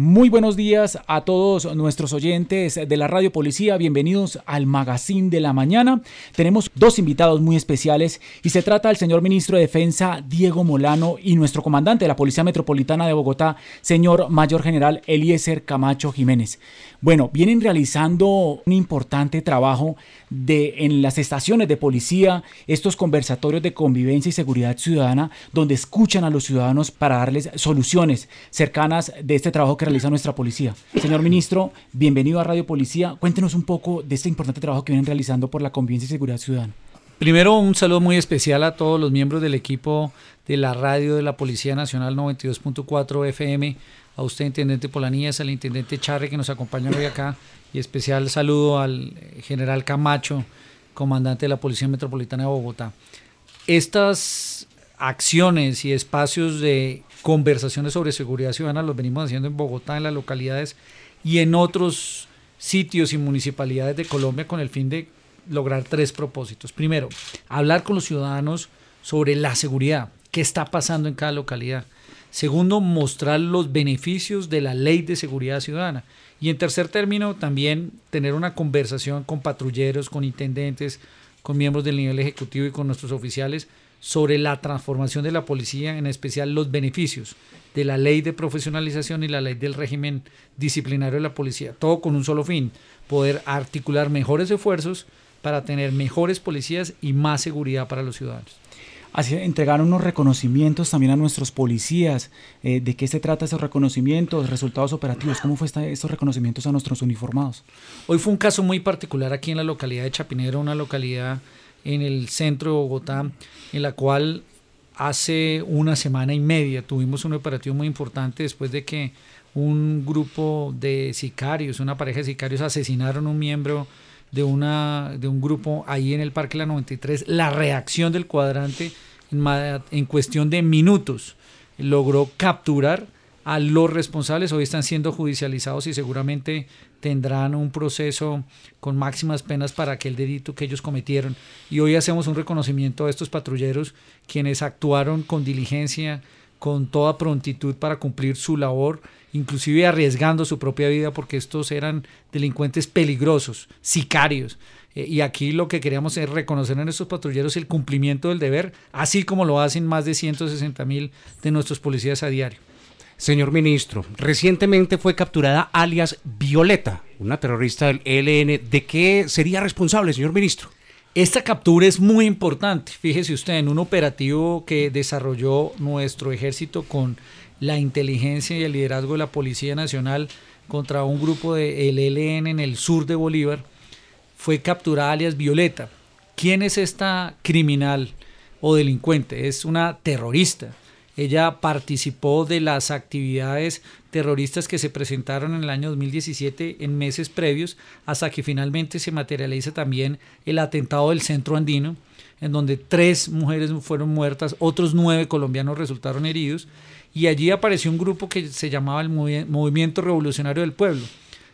Muy buenos días a todos nuestros oyentes de la Radio Policía. Bienvenidos al Magazine de la Mañana. Tenemos dos invitados muy especiales y se trata del señor ministro de Defensa Diego Molano y nuestro comandante de la Policía Metropolitana de Bogotá, señor Mayor General Eliezer Camacho Jiménez. Bueno, vienen realizando un importante trabajo en las estaciones de policía, estos conversatorios de convivencia y seguridad ciudadana, donde escuchan a los ciudadanos para darles soluciones cercanas de este trabajo que realiza nuestra policía. Señor ministro, bienvenido a Radio Policía. Cuéntenos un poco de este importante trabajo que vienen realizando por la convivencia y seguridad ciudadana. Primero, un saludo muy especial a todos los miembros del equipo de la radio de la Policía Nacional 92.4 FM, a usted, Intendente Polanías, al Intendente Charre, que nos acompaña hoy acá, y especial saludo al General Camacho, comandante de la Policía Metropolitana de Bogotá. Estas acciones y espacios de conversaciones sobre seguridad ciudadana los venimos haciendo en Bogotá, en las localidades y en otros sitios y municipalidades de Colombia con el fin de lograr tres propósitos. Primero, hablar con los ciudadanos sobre la seguridad, qué está pasando en cada localidad. Segundo, mostrar los beneficios de la ley de seguridad ciudadana. Y en tercer término, también tener una conversación con patrulleros, con intendentes, con miembros del nivel ejecutivo y con nuestros oficiales sobre la transformación de la policía, en especial los beneficios de la ley de profesionalización y la ley del régimen disciplinario de la policía. Todo con un solo fin, poder articular mejores esfuerzos para tener mejores policías y más seguridad para los ciudadanos. Así entregaron unos reconocimientos también a nuestros policías. Eh, ¿De qué se trata esos reconocimientos, resultados operativos? ¿Cómo fue estos reconocimientos a nuestros uniformados? Hoy fue un caso muy particular aquí en la localidad de Chapinero, una localidad en el centro de Bogotá, en la cual hace una semana y media tuvimos un operativo muy importante después de que un grupo de sicarios, una pareja de sicarios asesinaron a un miembro de, una, de un grupo ahí en el Parque La 93. La reacción del cuadrante en, en cuestión de minutos logró capturar a los responsables. Hoy están siendo judicializados y seguramente tendrán un proceso con máximas penas para aquel delito que ellos cometieron. Y hoy hacemos un reconocimiento a estos patrulleros quienes actuaron con diligencia, con toda prontitud para cumplir su labor, inclusive arriesgando su propia vida porque estos eran delincuentes peligrosos, sicarios. Eh, y aquí lo que queríamos es reconocer en estos patrulleros el cumplimiento del deber, así como lo hacen más de 160 mil de nuestros policías a diario. Señor ministro, recientemente fue capturada alias Violeta, una terrorista del ELN. ¿De qué sería responsable, señor ministro? Esta captura es muy importante. Fíjese usted, en un operativo que desarrolló nuestro ejército con la inteligencia y el liderazgo de la Policía Nacional contra un grupo del ELN en el sur de Bolívar, fue capturada alias Violeta. ¿Quién es esta criminal o delincuente? Es una terrorista ella participó de las actividades terroristas que se presentaron en el año 2017 en meses previos, hasta que finalmente se materializa también el atentado del centro andino, en donde tres mujeres fueron muertas, otros nueve colombianos resultaron heridos, y allí apareció un grupo que se llamaba el Movimiento Revolucionario del Pueblo,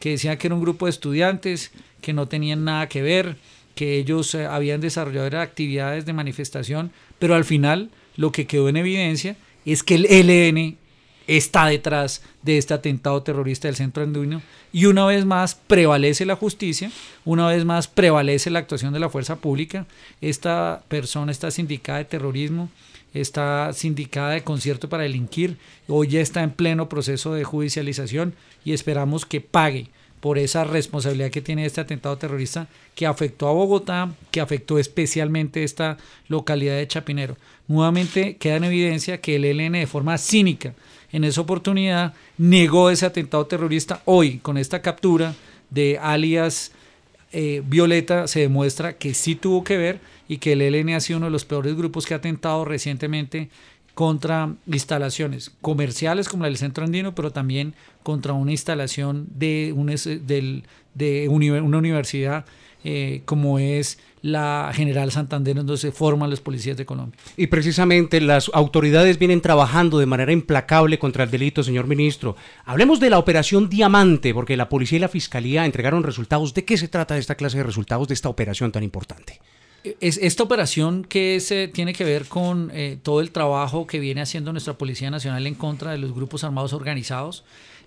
que decía que era un grupo de estudiantes que no tenían nada que ver, que ellos eh, habían desarrollado actividades de manifestación, pero al final lo que quedó en evidencia es que el ELN está detrás de este atentado terrorista del centro andino y una vez más prevalece la justicia, una vez más prevalece la actuación de la fuerza pública. Esta persona está sindicada de terrorismo, está sindicada de concierto para delinquir, hoy ya está en pleno proceso de judicialización y esperamos que pague por esa responsabilidad que tiene este atentado terrorista que afectó a Bogotá, que afectó especialmente esta localidad de Chapinero. Nuevamente queda en evidencia que el ELN de forma cínica en esa oportunidad negó ese atentado terrorista. Hoy, con esta captura de alias eh, Violeta, se demuestra que sí tuvo que ver y que el ELN ha sido uno de los peores grupos que ha atentado recientemente contra instalaciones comerciales como la del Centro Andino, pero también contra una instalación de, un, de una universidad eh, como es la General Santander, donde se forman los policías de Colombia. Y precisamente las autoridades vienen trabajando de manera implacable contra el delito, señor ministro. Hablemos de la operación Diamante, porque la policía y la fiscalía entregaron resultados. ¿De qué se trata esta clase de resultados de esta operación tan importante? Es esta operación que se tiene que ver con eh, todo el trabajo que viene haciendo nuestra Policía Nacional en contra de los grupos armados organizados.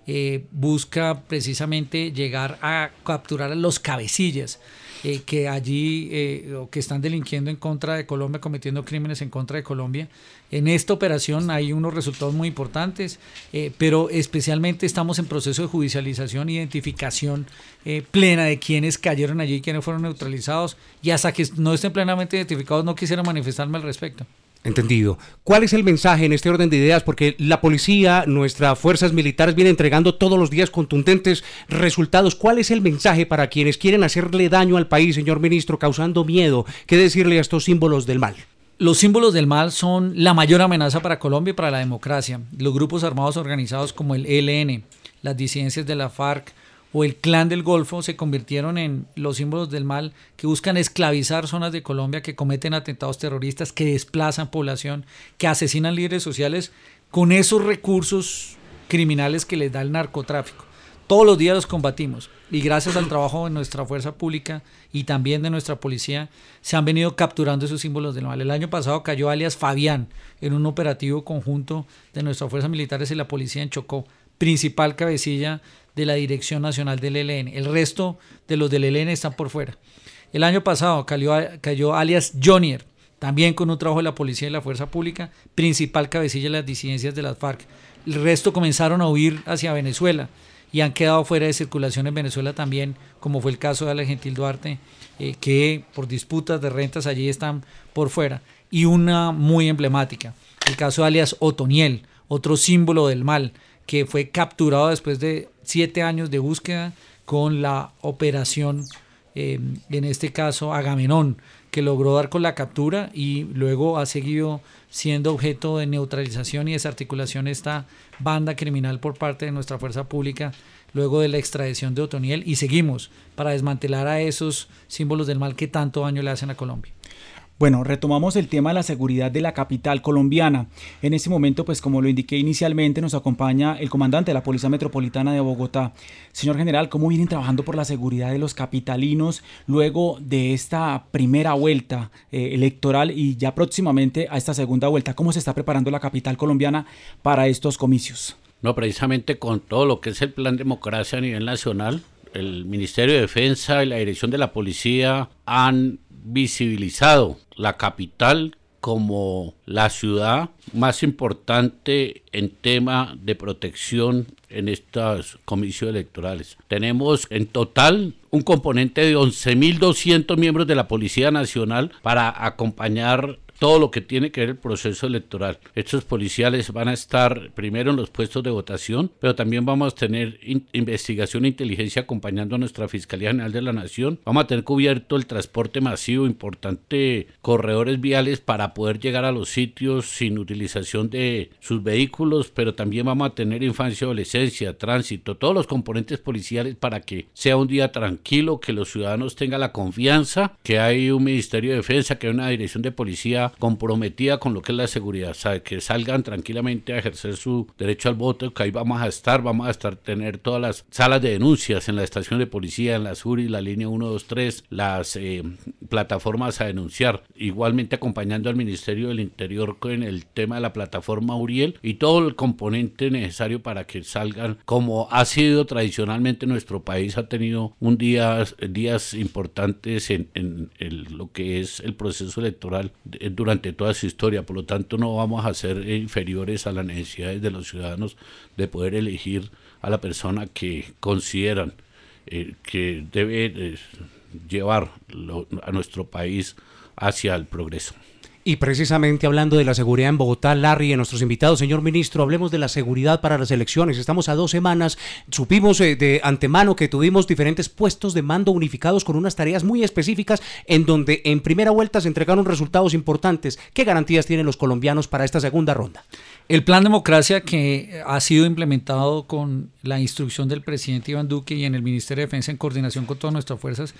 eh, busca precisamente llegar a capturar a los cabecillas eh, que allí eh, o que están delinquiendo en contra de Colombia, cometiendo crímenes en contra de Colombia. En esta operación hay unos resultados muy importantes, eh, pero especialmente estamos en proceso de judicialización, identificación plena de quienes cayeron allí quienes fueron neutralizados. Y hasta que no estén plenamente identificados no quisiera manifestarme al respecto. Entendido. ¿Cuál es el mensaje en este orden de ideas? Porque la policía, nuestras fuerzas militares vienen entregando todos los días contundentes resultados. ¿Cuál es el mensaje para quienes quieren hacerle daño al país, señor ministro, causando miedo? ¿Qué decirle a estos símbolos del mal? Los símbolos del mal son la mayor amenaza para Colombia y para la democracia. Los grupos armados organizados como el ELN, las disidencias de la FARC, o el clan del Golfo se convirtieron en los símbolos del mal que buscan esclavizar zonas de Colombia, que cometen atentados terroristas, que desplazan población, que asesinan líderes sociales con esos recursos criminales que les da el narcotráfico. Todos los días los combatimos y gracias al trabajo de nuestra fuerza pública y también de nuestra policía se han venido capturando esos símbolos del mal. El año pasado cayó alias Fabián en un operativo conjunto de nuestras fuerzas militares y la policía en Chocó, principal cabecilla de la Dirección Nacional del ELN. El resto de los del ELN están por fuera. El año pasado cayó, cayó alias Jonier, también con un trabajo de la policía y la fuerza pública, principal cabecilla de las disidencias de las FARC. El resto comenzaron a huir hacia Venezuela y han quedado fuera de circulación en Venezuela también, como fue el caso de Ale Gentil Duarte, eh, que por disputas de rentas allí están por fuera. Y una muy emblemática, el caso alias Otoniel, otro símbolo del mal, que fue capturado después de siete años de búsqueda con la operación, eh, en este caso Agamenón, que logró dar con la captura y luego ha seguido siendo objeto de neutralización y desarticulación esta banda criminal por parte de nuestra fuerza pública luego de la extradición de Otoniel y seguimos para desmantelar a esos símbolos del mal que tanto daño le hacen a Colombia. Bueno, retomamos el tema de la seguridad de la capital colombiana. En este momento, pues como lo indiqué inicialmente, nos acompaña el comandante de la Policía Metropolitana de Bogotá. Señor general, ¿cómo vienen trabajando por la seguridad de los capitalinos luego de esta primera vuelta eh, electoral y ya próximamente a esta segunda vuelta? ¿Cómo se está preparando la capital colombiana para estos comicios? No, precisamente con todo lo que es el plan democracia a nivel nacional, el Ministerio de Defensa y la Dirección de la Policía han visibilizado la capital como la ciudad más importante en tema de protección en estos comicios electorales. Tenemos en total un componente de 11.200 miembros de la Policía Nacional para acompañar todo lo que tiene que ver el proceso electoral. Estos policiales van a estar primero en los puestos de votación, pero también vamos a tener investigación e inteligencia acompañando a nuestra Fiscalía General de la Nación. Vamos a tener cubierto el transporte masivo, importante corredores viales para poder llegar a los sitios sin utilización de sus vehículos, pero también vamos a tener infancia, adolescencia, tránsito, todos los componentes policiales para que sea un día tranquilo, que los ciudadanos tengan la confianza, que hay un Ministerio de Defensa, que hay una dirección de policía comprometida con lo que es la seguridad, sabe que salgan tranquilamente a ejercer su derecho al voto, que ahí vamos a estar, vamos a estar tener todas las salas de denuncias en la estación de policía, en la SURI, la línea 123, las eh, plataformas a denunciar, igualmente acompañando al Ministerio del Interior con el tema de la plataforma Uriel y todo el componente necesario para que salgan como ha sido tradicionalmente nuestro país ha tenido un día días importantes en, lo que es el proceso electoral durante toda su historia. Por lo tanto, no vamos a ser inferiores a las necesidades de los ciudadanos de poder elegir a la persona que consideran eh, que debe eh, llevar a nuestro país hacia el progreso. Y precisamente hablando de la seguridad en Bogotá, Larry, y nuestros invitados, señor ministro, hablemos de la seguridad para las elecciones. Estamos a dos semanas, supimos eh, de antemano que tuvimos diferentes puestos de mando unificados con unas tareas muy específicas en donde en primera vuelta se entregaron resultados importantes. ¿Qué garantías tienen los colombianos para esta segunda ronda? El plan democracia que ha sido implementado con la instrucción del presidente Iván Duque y en el Ministerio de Defensa en coordinación con todas nuestras fuerzas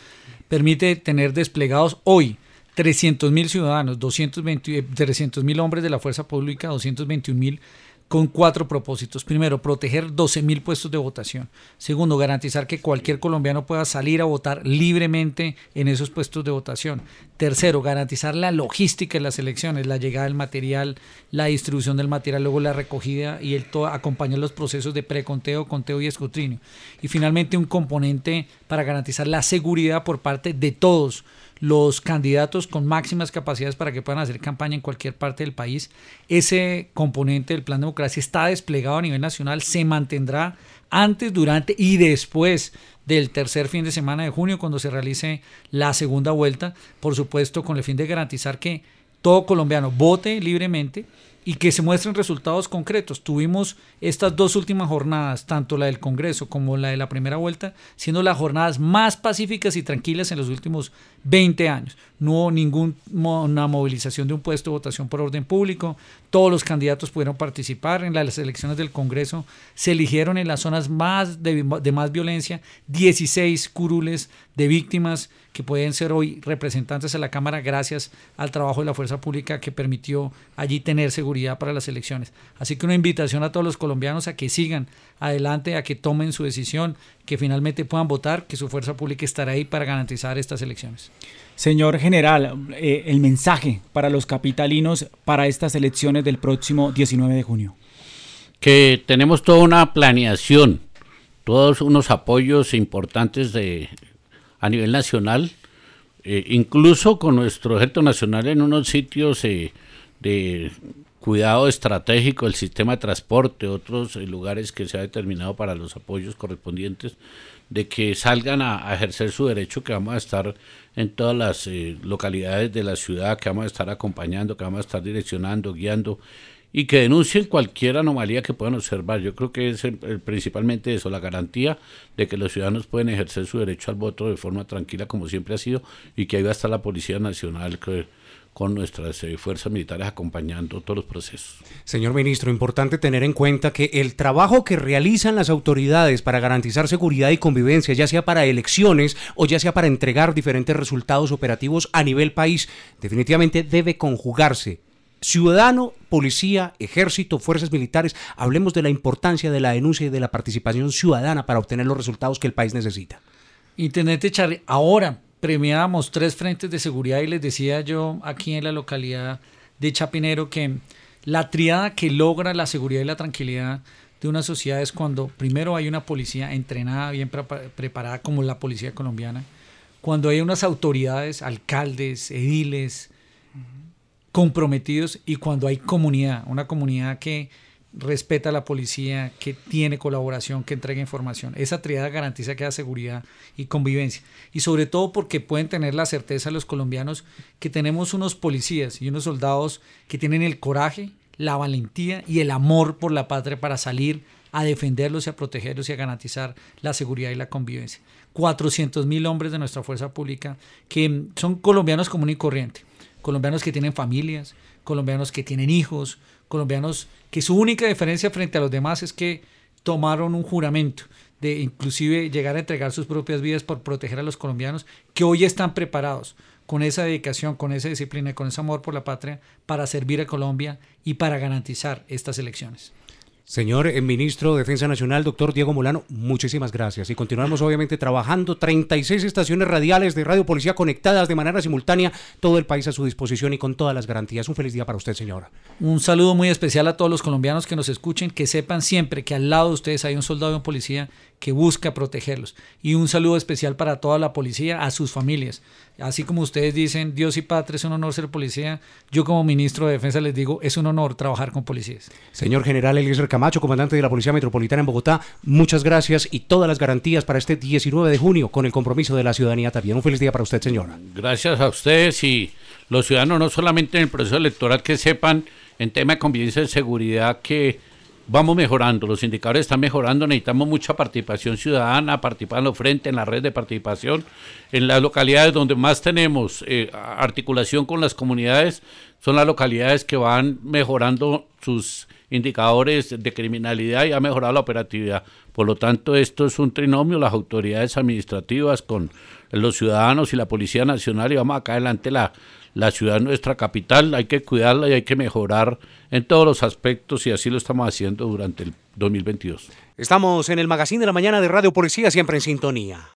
permite tener desplegados hoy 300 mil ciudadanos, 300 mil hombres de la fuerza pública, 221 mil con cuatro propósitos. Primero, proteger 12.000 puestos de votación. Segundo, garantizar que cualquier colombiano pueda salir a votar libremente en esos puestos de votación. Tercero, garantizar la logística de las elecciones, la llegada del material, la distribución del material, luego la recogida y el acompañar los procesos de preconteo, conteo y escrutinio. Y finalmente, un componente para garantizar la seguridad por parte de todos los candidatos con máximas capacidades para que puedan hacer campaña en cualquier parte del país. Ese componente del plan de democracia está desplegado a nivel nacional, se mantendrá antes, durante y después del tercer fin de semana de junio, cuando se realice la segunda vuelta, por supuesto con el fin de garantizar que todo colombiano vote libremente y que se muestren resultados concretos. Tuvimos estas dos últimas jornadas, tanto la del Congreso como la de la primera vuelta, siendo las jornadas más pacíficas y tranquilas en los últimos 20 años. No hubo ninguna movilización de un puesto de votación por orden público, todos los candidatos pudieron participar en las elecciones del Congreso, se eligieron en las zonas más de, de más violencia 16 curules de víctimas que pueden ser hoy representantes de la Cámara gracias al trabajo de la fuerza pública que permitió allí tener seguridad para las elecciones. Así que una invitación a todos los colombianos a que sigan adelante, a que tomen su decisión, que finalmente puedan votar, que su fuerza pública estará ahí para garantizar estas elecciones. Señor general, eh, el mensaje para los capitalinos para estas elecciones del próximo 19 de junio. Que tenemos toda una planeación, todos unos apoyos importantes de a nivel nacional, eh, incluso con nuestro ejército nacional en unos sitios eh, de cuidado estratégico del sistema de transporte, otros lugares que se ha determinado para los apoyos correspondientes, de que salgan a, ejercer su derecho, que vamos a estar en todas las localidades de la ciudad, que vamos a estar acompañando, que vamos a estar direccionando, guiando y que denuncien cualquier anomalía que puedan observar. Yo creo que es principalmente eso, la garantía de que los ciudadanos pueden ejercer su derecho al voto de forma tranquila como siempre ha sido y que ahí va a estar la Policía Nacional con nuestras eh, fuerzas militares acompañando todos los procesos. Señor ministro, importante tener en cuenta que el trabajo que realizan las autoridades para garantizar seguridad y convivencia, ya sea para elecciones o ya sea para entregar diferentes resultados operativos a nivel país, definitivamente debe conjugarse ciudadano, policía, ejército, fuerzas militares, hablemos de la importancia de la denuncia y de la participación ciudadana para obtener los resultados que el país necesita. Intendente Charlie, ahora premiábamos tres frentes de seguridad y les decía yo aquí en la localidad de Chapinero que la triada que logra la seguridad y la tranquilidad de una sociedad es cuando primero hay una policía entrenada, bien preparada como la policía colombiana, cuando hay unas autoridades, alcaldes, ediles, comprometidos y cuando hay comunidad, una comunidad que respeta a la policía, que tiene colaboración, que entrega información. Esa triada garantiza que haya seguridad y convivencia. Y sobre todo porque pueden tener la certeza los colombianos que tenemos unos policías y unos soldados que tienen el coraje, la valentía y el amor por la patria para salir a defenderlos y a protegerlos y a garantizar la seguridad y la convivencia. 400 mil hombres de nuestra fuerza pública que son colombianos común y corriente colombianos que tienen familias, colombianos que tienen hijos, colombianos que su única diferencia frente a los demás es que tomaron un juramento de inclusive llegar a entregar sus propias vidas por proteger a los colombianos que hoy están preparados con esa dedicación, con esa disciplina y con ese amor por la patria para servir a Colombia y para garantizar estas elecciones. Señor eh, ministro de Defensa Nacional, doctor Diego Molano, muchísimas gracias. Y continuamos obviamente trabajando 36 estaciones radiales de Radio Policía conectadas de manera simultánea, todo el país a su disposición y con todas las garantías. Un feliz día para usted, señora. Un saludo muy especial a todos los colombianos que nos escuchen, que sepan siempre que al lado de ustedes hay un soldado y un policía que busca protegerlos. Y un saludo especial para toda la policía, a sus familias. Así como ustedes dicen, Dios y patria, es un honor ser policía, yo como ministro de Defensa les digo, es un honor trabajar con policías. Señor General Eliezer Camacho, comandante de la Policía Metropolitana en Bogotá, muchas gracias y todas las garantías para este 19 de junio con el compromiso de la ciudadanía también. Un feliz día para usted, señora. Gracias a ustedes y los ciudadanos, no solamente en el proceso electoral, que sepan en tema de convivencia y seguridad que vamos mejorando, los indicadores están mejorando, necesitamos mucha participación ciudadana, participando frente en la red de participación, en las localidades donde más tenemos eh, articulación con las comunidades, son las localidades que van mejorando sus indicadores de criminalidad y ha mejorado la operatividad. Por lo tanto, esto es un trinomio, las autoridades administrativas con los ciudadanos y la Policía Nacional y vamos acá adelante la, la ciudad nuestra capital, hay que cuidarla y hay que mejorar en todos los aspectos y así lo estamos haciendo durante el 2022. Estamos en el Magazine de la Mañana de Radio Policía, siempre en sintonía.